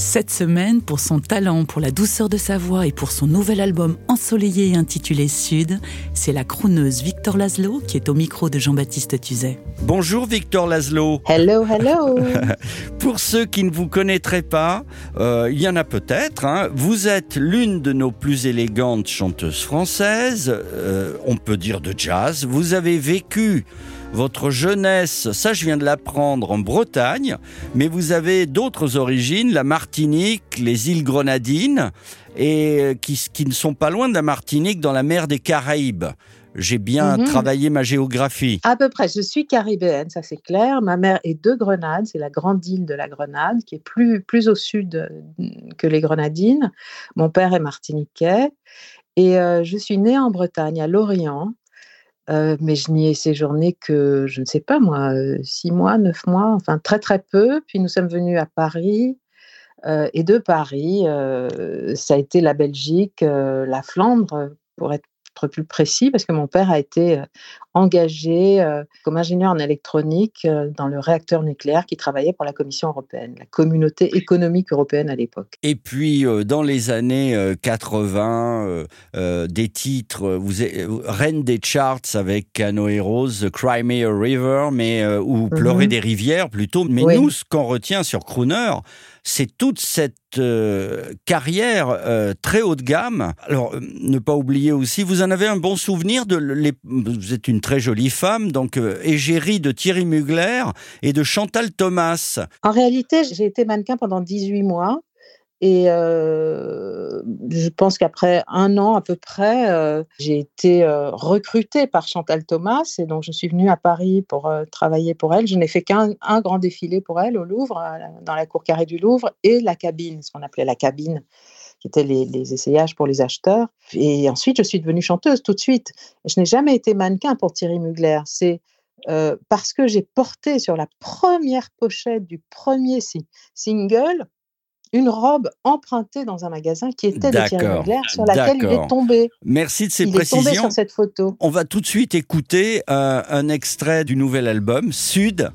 Cette semaine, pour son talent, pour la douceur de sa voix et pour son nouvel album ensoleillé intitulé Sud, c'est la crooneuse Victor Laszlo qui est au micro de Jean-Baptiste Tuzet. Bonjour Victor Laszlo. Hello, hello. Pour ceux qui ne vous connaîtraient pas, euh, il y en a peut-être, hein, vous êtes l'une de nos plus élégantes chanteuses françaises, euh, on peut dire de jazz. Vous avez vécu votre jeunesse, ça je viens de l'apprendre en Bretagne, mais vous avez d'autres origines, la Martinique, les îles Grenadines, et euh, qui, qui ne sont pas loin de la Martinique dans la mer des Caraïbes. J'ai bien Mhm. travaillé ma géographie. À peu près, je suis caribéenne, ça c'est clair. Ma mère est de Grenade, c'est la grande île de la Grenade, qui est plus, plus au sud euh, que les Grenadines. Mon père est martiniquais. Et euh, je suis née en Bretagne, à Lorient. Euh, mais je n'y ai séjourné que, je ne sais pas moi, euh, six mois, neuf mois, enfin très très peu. Puis nous sommes venus à Paris. Euh, et de Paris, ça a été la Belgique, la Flandre, pour être plus précis, parce que mon père a été euh, engagé euh, comme ingénieur en électronique euh, dans le réacteur nucléaire qui travaillait pour la Commission européenne, la communauté économique européenne à l'époque. Et puis, dans les années euh, 80, euh, euh, des titres, vous êtes reine des charts avec Canoë Rose, The Cry Me a River, mais, euh, ou Pleurer Mhm. des rivières plutôt. Mais Oui. nous, ce qu'on retient sur Crooner, c'est toute cette euh, carrière euh, très haut de gamme. Alors, euh, ne pas oublier aussi, vous en avez un bon souvenir vous êtes une très jolie femme, donc égérie de Thierry Mugler et de Chantal Thomas. En réalité, j'ai été mannequin pendant 18 mois. Et je pense qu'après un an à peu près, euh, j'ai été euh, recrutée par Chantal Thomas. Et donc, je suis venue à Paris pour euh, travailler pour elle. Je n'ai fait qu'un un grand défilé pour elle au Louvre, dans la cour carrée du Louvre, et la cabine, ce qu'on appelait la cabine, qui étaient les, essayages pour les acheteurs. Et ensuite, je suis devenue chanteuse tout de suite. Je n'ai jamais été mannequin pour Thierry Mugler. C'est parce que j'ai porté sur la première pochette du premier si- single une robe empruntée dans un magasin qui était de Thierry Mugler, sur laquelle il est tombé. Merci de ces il est tombé précisions. sur cette photo. On va tout de suite écouter euh, un extrait du nouvel album, Sud,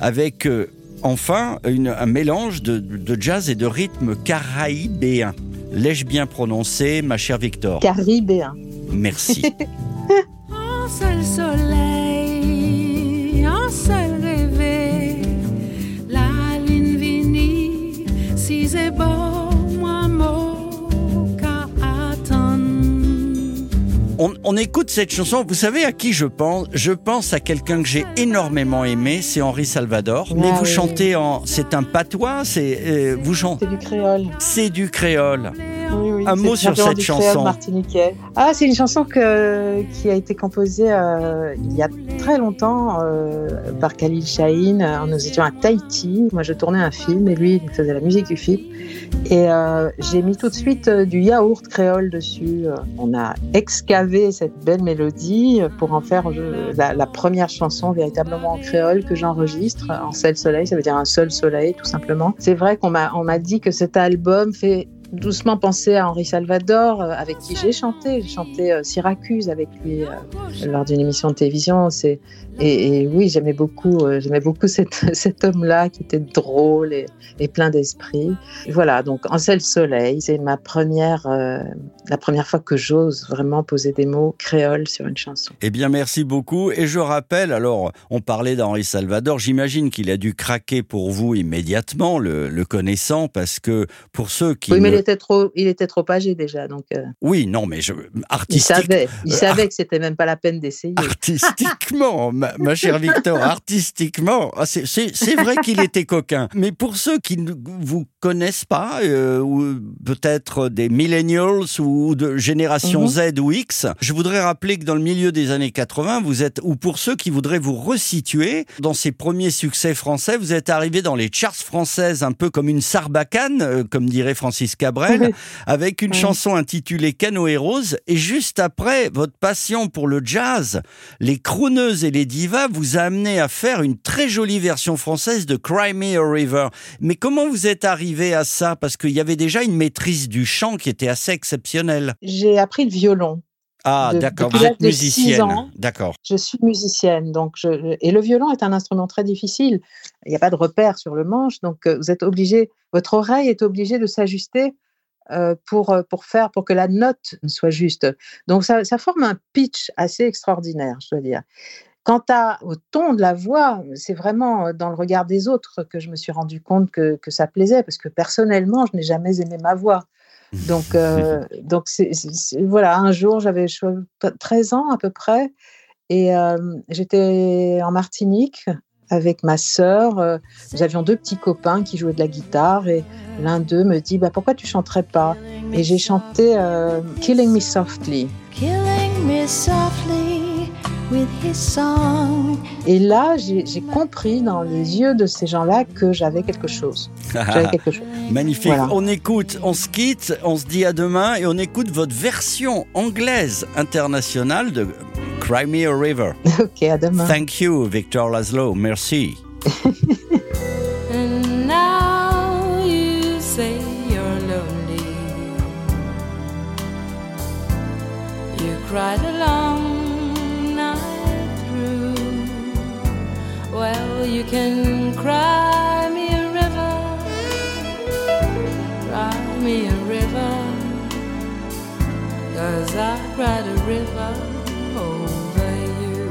avec euh, enfin une- un mélange de, de jazz et de rythme caraïbéen. L'ai-je bien prononcé, ma chère Victor? Caribéen. Merci. Un seul soleil, on, écoute cette chanson. Vous savez à qui je pense? Je pense à quelqu'un que j'ai énormément aimé, c'est Henri Salvador. Ah Mais vous oui. chantez en. C'est un patois C'est euh, vous chantez. C'est du créole. C'est du créole. Oui, oui, Un mot sur cette chanson. Ah, c'est une chanson que, qui a été composée euh, il y a très longtemps euh, par Khalil Shaheen. Euh, Nous étions à Tahiti. Moi, je tournais un film et lui, il faisait la musique du film. Et euh, j'ai mis tout de suite du yaourt créole dessus. On a excavé cette belle mélodie pour en faire la, la première chanson véritablement en créole que j'enregistre en seul soleil. Ça veut dire un seul soleil, tout simplement. C'est vrai qu'on m'a on m'a dit que cet album fait doucement penser à Henri Salvador, euh, avec qui j'ai chanté. J'ai chanté euh, Syracuse avec lui euh, lors d'une émission de télévision. Et, et oui, j'aimais beaucoup, j'aimais beaucoup cet, cet homme-là qui était drôle et, et plein d'esprit. Voilà, donc En seul soleil, c'est ma première, euh, la première fois que j'ose vraiment poser des mots créoles sur une chanson. Eh bien, merci beaucoup. Et je rappelle, alors, on parlait d'Henri Salvador. J'imagine qu'il a dû craquer pour vous immédiatement, le, le connaissant, parce que pour ceux qui. Oui, ne- était trop, il était trop âgé déjà, donc euh, Oui, non, mais je... il artistique... savait, il euh, savait que c'était même pas la peine d'essayer. Artistiquement, ma, ma chère Victor, artistiquement, ah, c'est- vrai qu'il était coquin. Mais pour ceux qui ne vous connaissent pas, euh, ou peut-être des millennials ou de génération Mhm. Z ou X, je voudrais rappeler que dans le milieu des années 80, vous êtes, ou pour ceux qui voudraient vous resituer, dans ces premiers succès français, vous êtes arrivé dans les charts françaises un peu comme une sarbacane, euh, comme dirait Francis Cabrel. Cabrel, Oui. avec une Oui. chanson intitulée Canoë Rose. Et juste après, votre passion pour le jazz, les crooneuses et les divas vous a amené à faire une très jolie version française de Cry Me a River. Mais comment vous êtes arrivé à ça? Parce qu'il y avait déjà une maîtrise du chant qui était assez exceptionnelle. J'ai appris le violon. Ah, De- d'accord, vous êtes de six musicienne. ans. D'accord. Je suis musicienne, donc je, et le violon est un instrument très difficile. Il n'y a pas de repère sur le manche, donc euh, vous êtes obligé, votre oreille est obligée de s'ajuster euh, pour euh, pour faire pour que la note soit juste. Donc ça, ça forme un pitch assez extraordinaire, je dois dire. Quant à, au ton de la voix, c'est vraiment dans le regard des autres que je me suis rendu compte que, que ça plaisait, parce que personnellement, je n'ai jamais aimé ma voix. Donc, euh, donc voilà, un jour, j'avais cho- 13 ans à peu près, et euh, j'étais en Martinique avec ma sœur. euh, nous avions deux petits copains qui jouaient de la guitare, et l'un d'eux me dit bah, Pourquoi tu chanterais pas? Et j'ai chanté Killing Me Softly. Et là, j'ai compris dans les yeux de ces gens-là que j'avais quelque chose. J'avais quelque chose. Magnifique. Voilà. On écoute, on se quitte, on se dit à demain et on écoute votre version anglaise internationale de Cry Me a River. ok, à demain. Thank you, Victor Laszlo. Merci. And now you say you're lonely. You cried a you can cry me a river. Cry me a river. Cause I cried a river over you.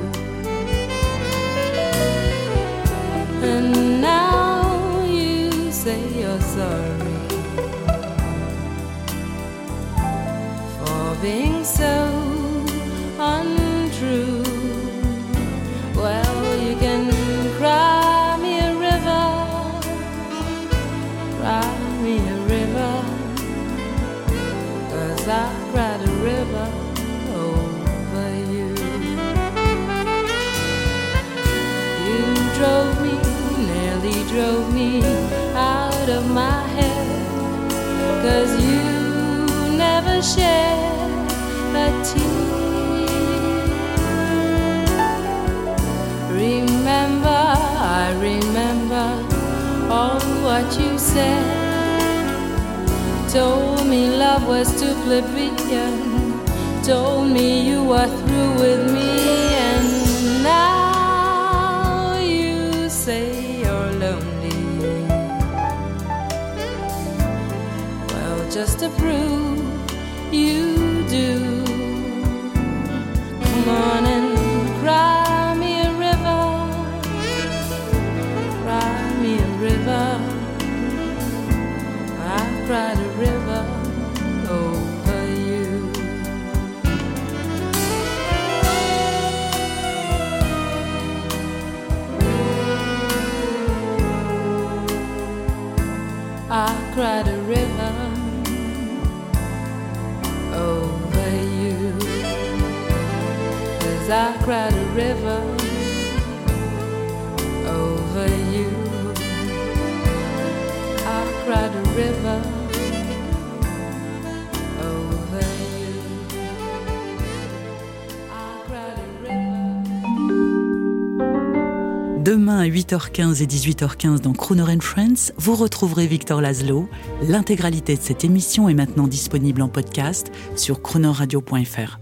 And now you say you're sorry for being so drove me out of my head. Cause you never shed a tear. Remember, I remember all what you said. Told me love was too plebeian. Told me you were through with me, and now you say just to prove you do, come on and cry me a river, cry me a river. I cried a river Demain à 8h15 et 18h15 dans Crooner and Friends, vous retrouverez Victor Laszlo. L'intégralité de cette émission est maintenant disponible en podcast sur croonerradio.fr.